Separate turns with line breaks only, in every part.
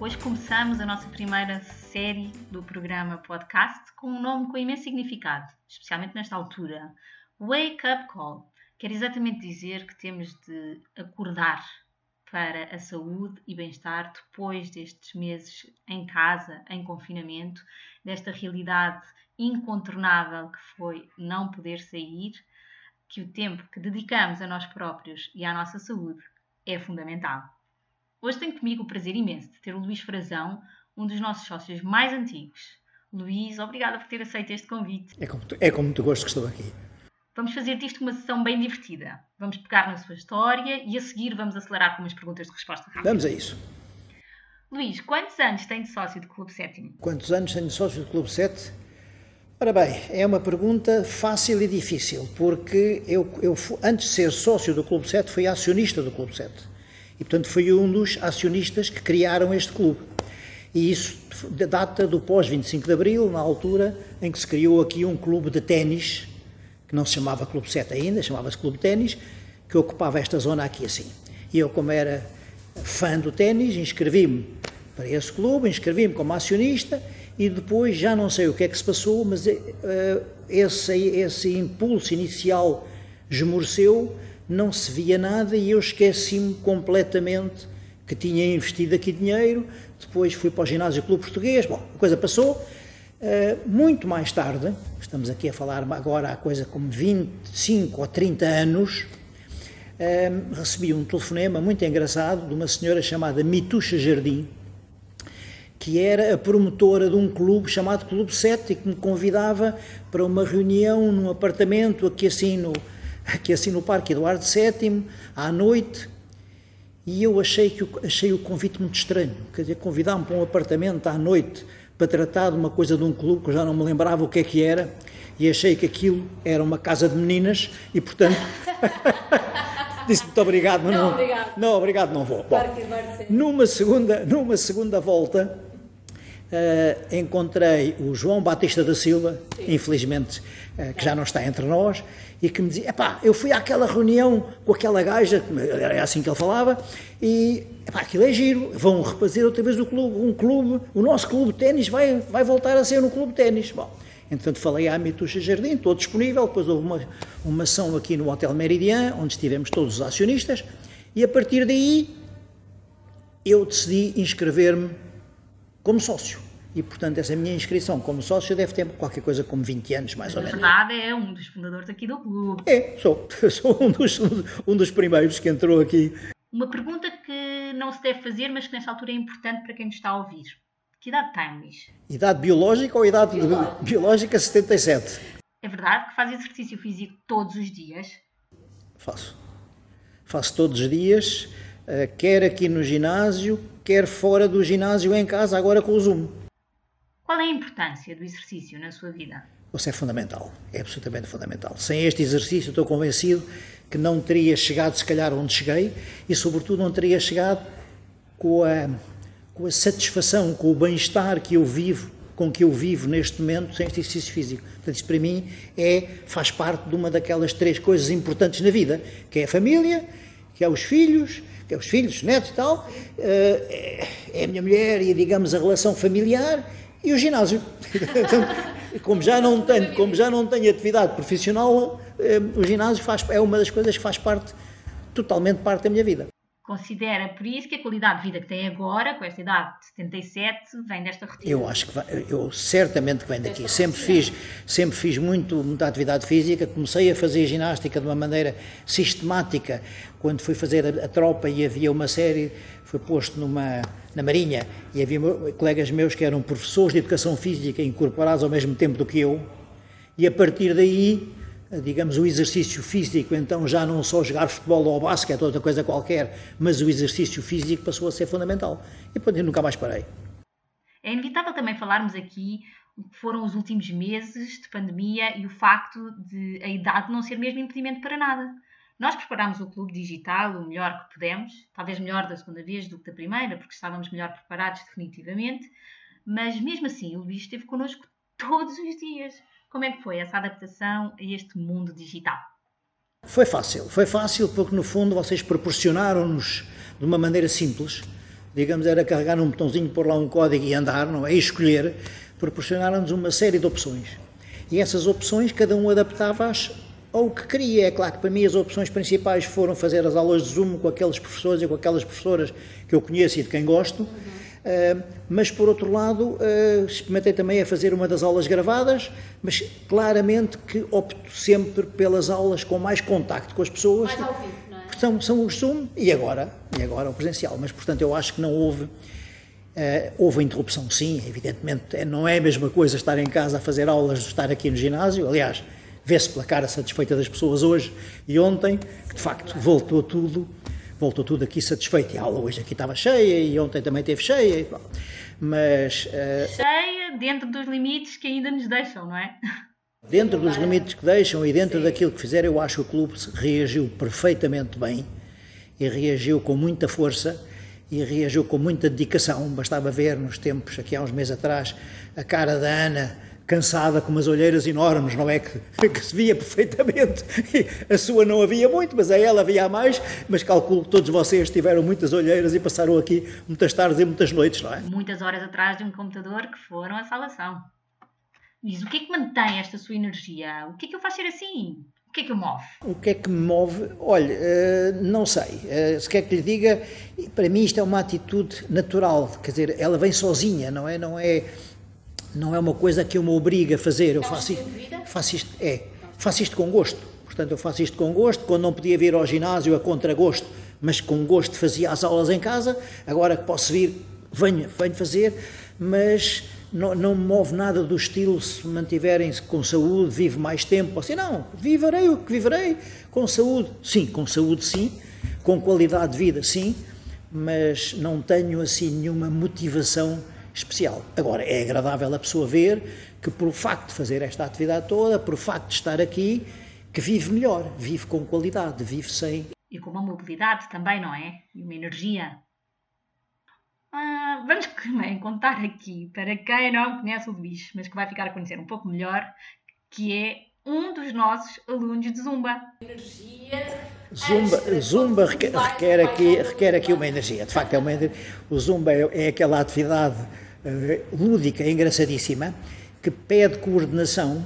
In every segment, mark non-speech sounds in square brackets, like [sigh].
Hoje começamos a nossa primeira série do programa podcast com um nome com imenso significado, especialmente nesta altura. Wake Up Call quer exatamente dizer que temos de acordar para a saúde e bem-estar depois destes meses em casa, em confinamento, desta realidade incontornável que foi não poder sair, que o tempo que dedicamos a nós próprios e à nossa saúde é fundamental. Hoje tenho comigo o prazer imenso de ter o Luís Frazão, um dos nossos sócios mais antigos. Luís, obrigada por ter aceito este convite.
É como tu, é tu gosto que estou aqui.
Vamos fazer disto uma sessão bem divertida. Vamos pegar na sua história e a seguir vamos acelerar com umas perguntas de resposta rápida.
Vamos a isso.
Luís, quantos anos tem de sócio do Clube Sétimo?
Quantos anos tenho de sócio do Clube 7? Ora bem, é uma pergunta fácil e difícil, porque eu, eu antes de ser sócio do Clube 7, fui acionista do Clube 7. E, portanto, fui um dos acionistas que criaram este clube. E isso data do pós-25 de Abril, na altura em que se criou aqui um clube de ténis, que não se chamava Clube 7 ainda, chamava-se Clube Ténis, que ocupava esta zona aqui assim. E eu, como era fã do ténis, inscrevi-me para esse clube, inscrevi-me como acionista e depois já não sei o que é que se passou, mas uh, esse, esse impulso inicial esmoreceu, não se via nada e eu esqueci-me completamente que tinha investido aqui dinheiro. Depois fui para o Ginásio Clube Português, bom, a coisa passou. Uh, muito mais tarde, estamos aqui a falar agora há coisa como 25 ou 30 anos, uh, recebi um telefonema muito engraçado de uma senhora chamada Mitucha Jardim, que era a promotora de um clube chamado Clube 7 e que me convidava para uma reunião num apartamento aqui assim no, aqui assim no Parque Eduardo VII, à noite, e eu achei, que, achei o convite muito estranho, quer dizer, convidar-me para um apartamento à noite para tratar de uma coisa de um clube que eu já não me lembrava o que é que era, e achei que aquilo era uma casa de meninas, e portanto... [laughs] disse muito obrigado, mas não, não, obrigado. não, obrigado, não vou. Bom, numa segunda, numa segunda volta, uh, encontrei o João Batista da Silva, Sim. infelizmente uh, que já não está entre nós, e que me dizia: epá, eu fui àquela reunião com aquela gaja, era assim que ele falava, e epá, aquilo é giro, vão refazer outra vez o clube, um clube, o nosso clube de ténis vai, vai voltar a ser no clube de ténis. Bom, entretanto falei à Mituxa Jardim, estou disponível, depois houve uma, uma ação aqui no Hotel Meridian, onde estivemos todos os acionistas, e a partir daí eu decidi inscrever-me como sócio. E, portanto, essa minha inscrição como sócio deve ter qualquer coisa como 20 anos, mais ou menos.
Na verdade, é um dos fundadores aqui do clube.
É, sou. [laughs] Sou um dos, um dos primeiros que entrou aqui.
Uma pergunta que não se deve fazer, mas que nesta altura é importante para quem nos está a ouvir. Que idade tem, Luís?
Idade biológica ou idade biológica, biológica 77?
É verdade que faz exercício físico todos os dias?
Faço. Faço todos os dias, quer aqui no ginásio, quer fora do ginásio em casa, agora com o Zoom.
Qual é a importância do exercício na sua vida?
Isso é fundamental, é absolutamente fundamental. Sem este exercício, estou convencido que não teria chegado, se calhar, onde cheguei e, sobretudo, não teria chegado com a, com a satisfação, com o bem-estar que eu vivo, com que eu vivo neste momento sem este exercício físico. Portanto, isso para mim é, faz parte de uma daquelas três coisas importantes na vida, que é a família, que é os filhos que é os filhos, os netos e tal, eh, é a minha mulher e, digamos, a relação familiar e o ginásio. [laughs] Então, como já não tenho, como já não tenho atividade profissional, eh, o ginásio faz, é uma das coisas que faz parte, totalmente parte da minha vida.
Considera por isso que a qualidade de vida que tem agora, com esta idade de 77, vem desta rotina?
Eu acho que vai, eu certamente que vem daqui. Sempre fiz, sempre fiz muito, muita atividade física. Comecei a fazer ginástica de uma maneira sistemática quando fui fazer a, a tropa e havia uma série, foi posto numa na Marinha e havia colegas meus que eram professores de educação física incorporados ao mesmo tempo do que eu. E a partir daí digamos, o exercício físico, então já não só jogar futebol ou basquete ou outra coisa qualquer, mas o exercício físico passou a ser fundamental. E eu nunca mais parei.
É inevitável também falarmos aqui o que foram os últimos meses de pandemia e o facto de a idade não ser mesmo impedimento para nada. Nós preparámos o clube digital o melhor que pudemos, talvez melhor da segunda vez do que da primeira, porque estávamos melhor preparados definitivamente, mas mesmo assim o Luís esteve connosco todos os dias. Como é que foi essa adaptação a este mundo digital?
Foi fácil, foi fácil porque no fundo vocês proporcionaram-nos de uma maneira simples digamos, era carregar num botãozinho, pôr lá um código e andar, não é? E escolher, proporcionaram-nos uma série de opções. E essas opções, cada um adaptava-as ao que queria. É claro que para mim as opções principais foram fazer as aulas de Zoom com aqueles professores e com aquelas professoras que eu conheço e de quem gosto. Uh, mas por outro lado, uh, experimentei também a fazer uma das aulas gravadas, mas claramente que opto sempre pelas aulas com mais contacto com as pessoas.
Mais ao vivo, não é?
São, são os Zoom e agora, e agora o presencial. Mas portanto eu acho que não houve. Uh, houve interrupção, sim, evidentemente. Não é a mesma coisa estar em casa a fazer aulas de estar aqui no ginásio. Aliás, vê-se pela cara satisfeita das pessoas hoje e ontem, que de facto voltou tudo voltou tudo aqui satisfeito. E a aula hoje aqui estava cheia e ontem também esteve cheia. Mas.
Uh, cheia dentro dos limites que ainda nos deixam, não é?
Dentro dos limites que deixam e dentro Sim. daquilo que fizeram, eu acho que o clube reagiu perfeitamente bem e reagiu com muita força e reagiu com muita dedicação. Bastava ver nos tempos, aqui há uns meses atrás, a cara da Ana cansada, com umas olheiras enormes, não é? Que, que se via perfeitamente. a sua não havia muito, mas a ela havia mais. Mas calculo que todos vocês tiveram muitas olheiras e passaram aqui muitas tardes e muitas noites, não é?
Muitas horas atrás de um computador que foram a salação. Diz, o que é que mantém esta sua energia? O que é que eu faço ser assim? O que é que o move?
O que é que me move? Olha, eh, não sei. Eh, se quer que lhe diga, para mim isto é uma atitude natural. Quer dizer, ela vem sozinha, não é? Não é não é uma coisa que eu me obrigo a fazer. Eu faço isto, faço isto, é, faço isto com gosto. Portanto, eu faço isto com gosto. Quando não podia vir ao ginásio a contragosto, mas com gosto fazia as aulas em casa. Agora que posso vir, venho, venho fazer, mas não, não me move nada do estilo se mantiverem-se com saúde, vive mais tempo. Assim, não, viverei o que viverei com saúde. Sim, com saúde, sim. Com qualidade de vida, sim. Mas não tenho assim nenhuma motivação especial. Agora, é agradável a pessoa ver que, por o facto de fazer esta atividade toda, por o facto de estar aqui, que vive melhor, vive com qualidade, vive sem.
E com uma mobilidade também, não é? E uma energia. Ah, vamos [laughs] também contar aqui, para quem não conhece o Luís, mas que vai ficar a conhecer um pouco melhor, que é um dos nossos alunos de Zumba.
Energia. Zumba, Zumba requer, requer, aqui, requer aqui uma energia. De facto, é uma, o Zumba é, é aquela atividade lúdica, engraçadíssima, que pede coordenação,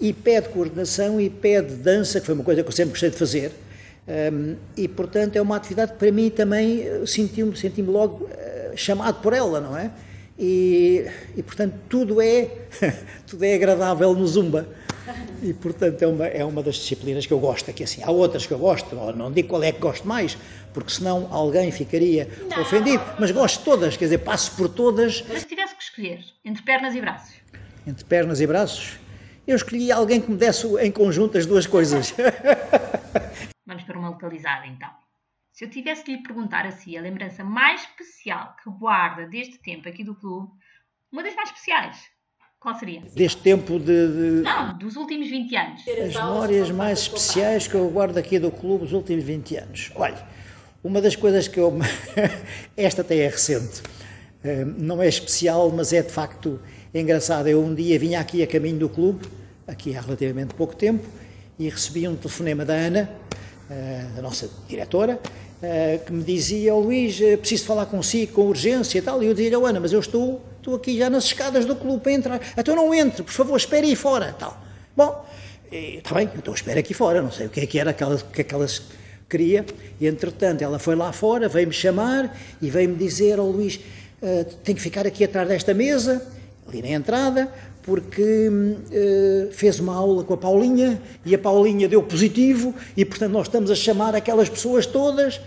e pede coordenação e pede dança, que foi uma coisa que eu sempre gostei de fazer. Um, ehm, e, portanto, é uma atividade que para mim também eh, senti-me senti logo uh, chamado por ela, não é? E, e, portanto, tudo é, [laughs] tudo é agradável no Zumba. E, portanto, é uma, é uma das disciplinas que eu gosto. Aqui, assim, há outras que eu gosto, não digo qual é que gosto mais, porque senão alguém ficaria não. ofendido, mas gosto de todas, quer dizer, passo por todas.
Mas se tivesse que escolher entre pernas e braços?
Entre pernas e braços? Eu escolhi alguém que me desse em conjunto as duas coisas. [laughs]
Vamos para uma localizada, então. Se eu tivesse de lhe perguntar a si a lembrança mais especial que guarda deste tempo aqui do clube, uma das mais especiais, qual seria?
Deste tempo de, de...
Não, dos últimos 20 anos.
As memórias mais especiais que eu guardo aqui do clube dos últimos 20 anos. Olha, uma das coisas que eu. [laughs] Esta até é recente. Eh, não é especial, mas é de facto engraçada. Eu um dia vinha aqui a caminho do clube, aqui há relativamente pouco tempo, e recebi um telefonema da Ana, eh, a nossa diretora, que me dizia: oh, Luís, preciso falar consigo com urgência e tal. E eu dizia: oh, Ana, mas eu estou, estou aqui já nas escadas do clube para entrar. Então não entre, por favor, espere aí fora. Tal. Bom, está bem, então espere aqui fora. Não sei o que é que era, aquelas, o que é que queria. E entretanto ela foi lá fora, veio-me chamar e veio-me dizer: oh, Luís, uh, tem que ficar aqui atrás desta mesa, ali na entrada, porque uh, fez uma aula com a Paulinha e a Paulinha deu positivo e portanto nós estamos a chamar aquelas pessoas todas.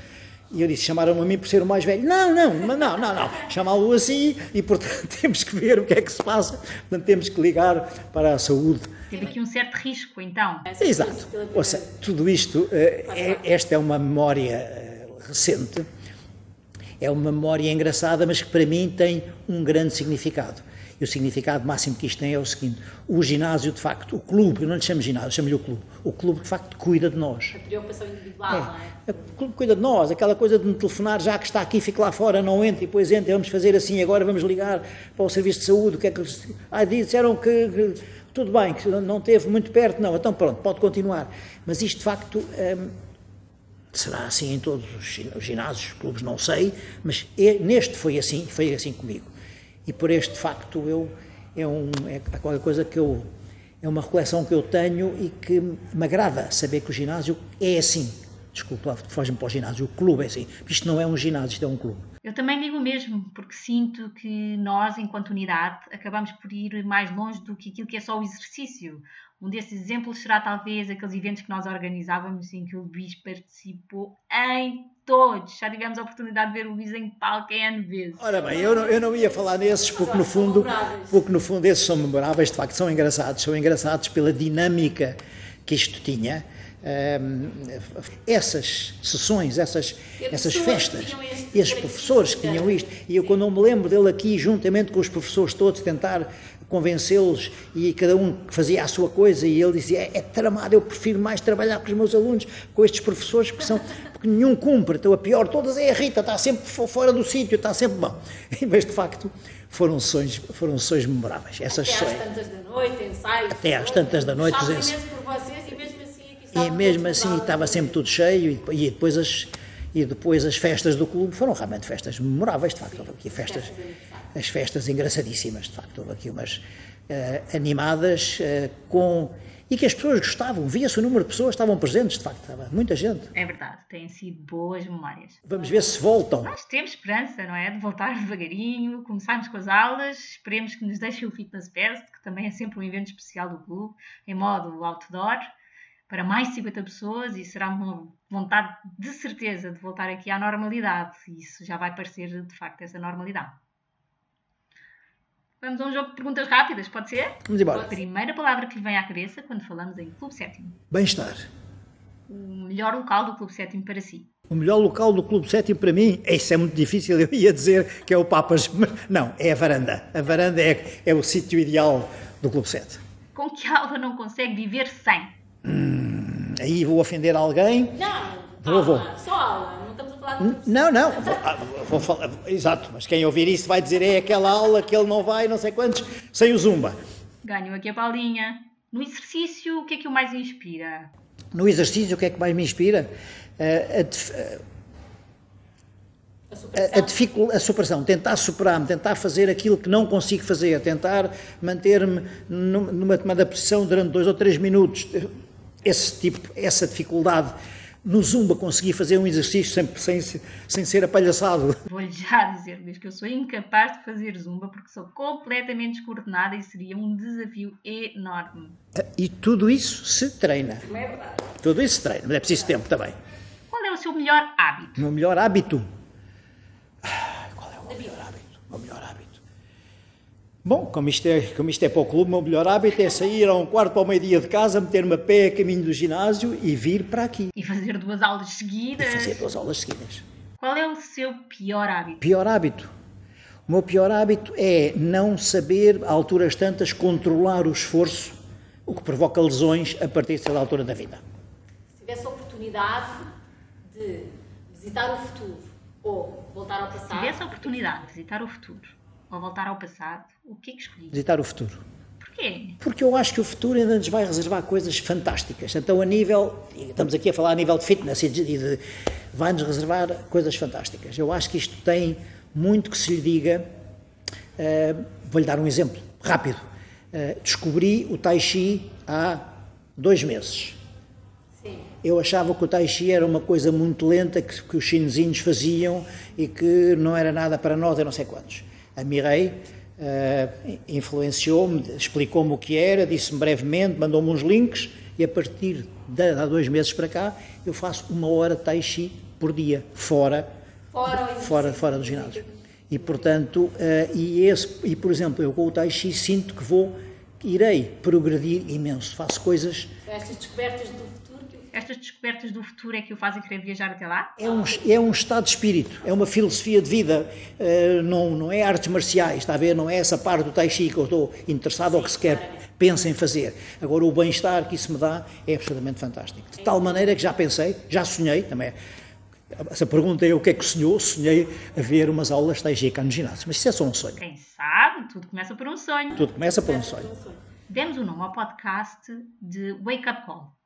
E eu disse, chamaram-me a mim por ser o mais velho. Não, não, não, não, não. Chamá-lo assim e, portanto, [laughs] temos que ver o que é que se passa. Portanto, temos que ligar para a saúde
Teve aqui um certo risco, então.
Exato. Ouça, tudo isto, eh, é, esta é uma memória eh, recente, é uma memória engraçada, mas que para mim tem um grande significado. E o significado máximo que isto tem é o seguinte: o ginásio, de facto, o clube, eu não lhe chamo ginásio, chamo-lhe o clube. O clube, de facto, cuida de nós.
A preocupação individual, é, não é?
O clube cuida de nós, aquela coisa de me telefonar, já que está aqui, fique lá fora, não entre, e depois entre, vamos fazer assim, agora vamos ligar para o serviço de saúde, o que é que eles. Ah, disseram que, que tudo bem, que não teve muito perto, não, então pronto, pode continuar. Mas isto de facto hum, Será assim em todos os ginásios, clubes, não sei, mas é, neste foi assim, foi assim comigo. E por este facto eu é, um, é qualquer coisa que eu é uma reflexão que eu tenho e que me agrada saber que o ginásio é assim. Desculpa, fogem para o ginásio, o clube é assim. Isto não é um ginásio, isto é um clube.
Eu também digo o mesmo, porque sinto que nós, enquanto unidade, acabamos por ir mais longe do que aquilo que é só o exercício. Um desses exemplos será talvez aqueles eventos que nós organizávamos em que o Luís participou em todos. Já tivemos a oportunidade de ver o Luís em palco N vezes.
Ora bem, eu não, eu não ia falar nesses porque no fundo, porque no fundo esses são memoráveis, de facto são engraçados, são engraçados pela dinâmica que isto tinha. Essas sessões, essas, essas festas, esses professores que tinham isto, e eu quando não me lembro dele aqui, juntamente com os professores todos, tentar convencê-los e cada um fazia a sua coisa e ele dizia, é, é tramado, eu prefiro mais trabalhar com os meus alunos, com estes professores que são, porque nenhum cumpre, então a pior todas é a Rita, está sempre fora do sítio, está sempre bom. [laughs] Mas de facto foram sessões, foram sessões memoráveis. Essas
até às tantas da noite, ensaios.
Até às tantas da noite.
Vocês e mesmo assim
E mesmo assim estava sempre tudo cheio e depois as e depois as festas do clube foram realmente festas memoráveis, de facto, houve aqui festas, as festas engraçadíssimas, de facto, houve aqui umas uh, animadas uh, com e que as pessoas gostavam, via-se o número de pessoas estavam presentes, de facto, estava muita gente.
É verdade, têm sido boas memórias.
Vamos ver se voltam.
Nós temos esperança, não é? De voltar devagarinho, começarmos com as aulas, esperemos que nos deixe o Fitness Fest, que também é sempre um evento especial do clube, em modo outdoor para mais de 50 pessoas e será uma vontade de certeza de voltar aqui à normalidade. E isso já vai parecer de facto essa normalidade. Vamos a um jogo de perguntas rápidas, pode ser?
Vamos embora.
A primeira palavra que lhe vem à cabeça quando falamos em Clube Sétimo.
Bem-estar.
O melhor local do Clube Sétimo para si.
O melhor local do Clube Sétimo para mim, isso é muito difícil, eu ia dizer que é o Papas, mas não, é a varanda. A varanda é, é o sítio ideal do Clube 7.
Com que aula não consegue viver sem?
Hum, aí vou ofender alguém.
Não, vou, vou. só aula, não estamos a falar de...
Não, não, [laughs] vou, ah, vou, falar, exato, mas quem ouvir isso vai dizer é aquela aula que ele não vai, não sei quantos, sem o Zumba.
Ganho aqui a Paulinha. No exercício, o que é que o mais inspira?
No exercício, o que é que mais me inspira? Uh, a, a, a, dificuldade, a superação, tentar superar-me, tentar fazer aquilo que não consigo fazer, tentar manter-me numa tomada posição durante dois ou três minutos, esse tipo, essa dificuldade no Zumba consegui fazer um exercício sempre sem, sem ser apalhaçado.
Vou-lhe já dizer, Luís, que eu sou incapaz de fazer Zumba porque sou completamente descoordenada e seria um desafio enorme.
E tudo isso se treina.
Não é verdade.
Tudo isso se treina, mas é preciso tempo também.
Qual é o seu melhor hábito?
O meu melhor hábito? Qual é o meu melhor hábito? O meu melhor hábito? Bom, como isto, é, como isto é para o clube, o meu melhor hábito é sair a um quarto para o meio-dia de casa, meter-me a pé a caminho do ginásio e vir para aqui.
E fazer duas aulas seguidas.
E fazer duas aulas seguidas.
Qual é o seu pior hábito?
Pior hábito? O meu pior hábito é não saber, a alturas tantas, controlar o esforço, o que provoca lesões a partir de altura da vida.
Se tivesse a oportunidade de visitar o futuro ou voltar ao passado...
Se tivesse a oportunidade de visitar o futuro ou voltar ao passado, o que é que escolhi?
Visitar o futuro.
Porquê?
Porque eu acho que o futuro ainda nos vai reservar coisas fantásticas. Então, a nível, estamos aqui a falar a nível de fitness e de, de vai-nos reservar coisas fantásticas. Eu acho que isto tem muito que se lhe diga. Uh, Vou-lhe dar um exemplo rápido. Uh, descobri o Tai Chi há dois meses.
Sim.
Eu achava que o Tai Chi era uma coisa muito lenta que, que os chinesinhos faziam e que não era nada para nós, eu não sei quantos. A Mirei uh, influenciou-me, explicou-me o que era, disse-me brevemente, mandou-me uns links e a partir de há dois meses para cá eu faço uma hora de Tai Chi por dia, fora,
fora,
fora, fora do ginásio. E portanto, uh, e, esse, e por exemplo, eu com o Tai Chi sinto que vou, irei progredir imenso, faço coisas...
Estas descobertas do
estas descobertas do futuro é que o fazem querer viajar até lá?
É um, é um estado de espírito, é uma filosofia de vida, uh, não, não é artes marciais, está a ver? Não é essa parte do Tai Chi que eu estou interessado ou que sequer penso em fazer. Agora, o bem-estar que isso me dá é absolutamente fantástico. De tal maneira que já pensei, já sonhei também. Essa pergunta é o que é que sonhou? Sonhei a ver umas aulas de Tai Chi cá no ginásio, mas isso é só um sonho.
Quem sabe, tudo começa por um sonho.
Tudo começa por um sonho.
Demos o nome ao podcast de Wake Up Call.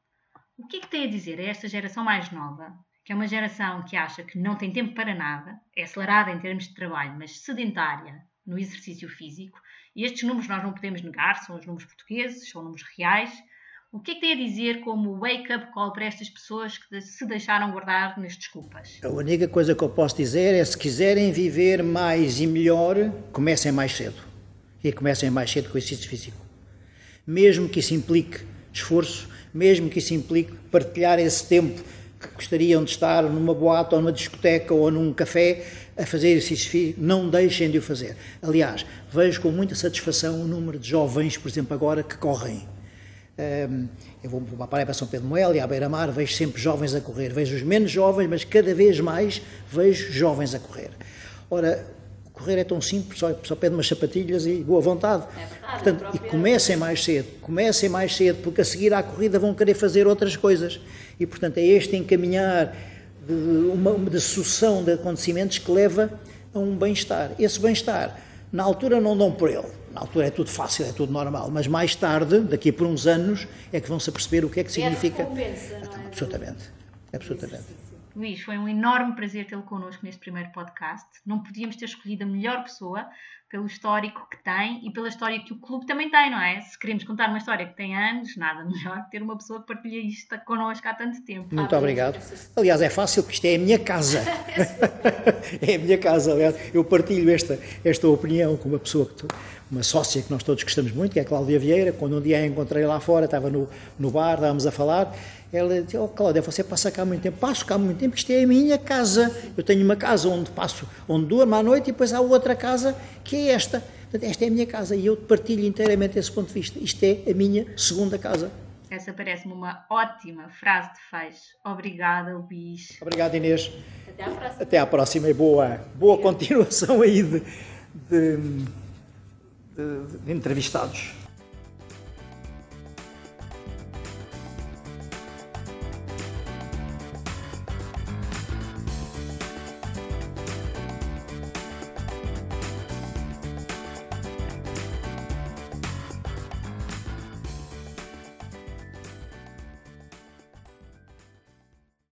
O que é que tem a dizer a esta geração mais nova, que é uma geração que acha que não tem tempo para nada, é acelerada em termos de trabalho, mas sedentária no exercício físico, e estes números nós não podemos negar, são os números portugueses, são números reais. O que é que tem a dizer como wake-up call para estas pessoas que se deixaram guardar nas desculpas?
A única coisa que eu posso dizer é se quiserem viver mais e melhor, comecem mais cedo. E comecem mais cedo com o exercício físico. Mesmo que isso implique esforço, mesmo que isso implique partilhar esse tempo que gostariam de estar numa boate ou numa discoteca ou num café a fazer exercício não deixem de o fazer. Aliás, vejo com muita satisfação o número de jovens, por exemplo, agora que correm. Eu vou para a Praia para São Pedro Moel e à Beira-Mar, vejo sempre jovens a correr. Vejo os menos jovens, mas cada vez mais vejo jovens a correr. Ora, correr é tão simples, só, só pede umas sapatilhas e boa vontade. É verdade, Portanto, e comecem mais cedo, comecem mais cedo, porque a seguir à corrida vão querer fazer outras coisas. E, portanto, é este encaminhar de, uma, de sucessão de acontecimentos que leva a um bem-estar. Esse bem-estar, na altura não dão por ele. Na altura é tudo fácil, é tudo normal, mas mais tarde, daqui por uns anos, é que vão se aperceber o que é que significa.
É
então, absolutamente, absolutamente.
Luís, foi um enorme prazer tê-lo connosco neste primeiro podcast. Não podíamos ter escolhido a melhor pessoa pelo histórico que tem e pela história que o clube também tem, não é? Se queremos contar uma história que tem anos, nada melhor que ter uma pessoa que partilha isto connosco há tanto tempo.
Muito ah, obrigado. Aliás, é fácil porque isto é a minha casa. [laughs] é a minha casa, aliás. Eu partilho esta, esta opinião com uma pessoa, que, uma sócia que nós todos gostamos muito, que é a Cláudia Vieira. Quando um dia a encontrei lá fora, estava no, no bar, estávamos a falar, ela disse, oh Cláudia, você passa cá muito tempo? Passo cá muito tempo, isto é a minha casa. Eu tenho uma casa onde passo, onde durmo à noite e depois há outra casa que é esta. Esta é a minha casa e eu partilho inteiramente esse ponto de vista. Isto é a minha segunda casa.
Essa parece-me uma ótima frase de fecho. Obrigada, Luís.
Obrigado, Inês.
Até à próxima.
Até à próxima e boa, boa continuação aí de, de, de, de entrevistados.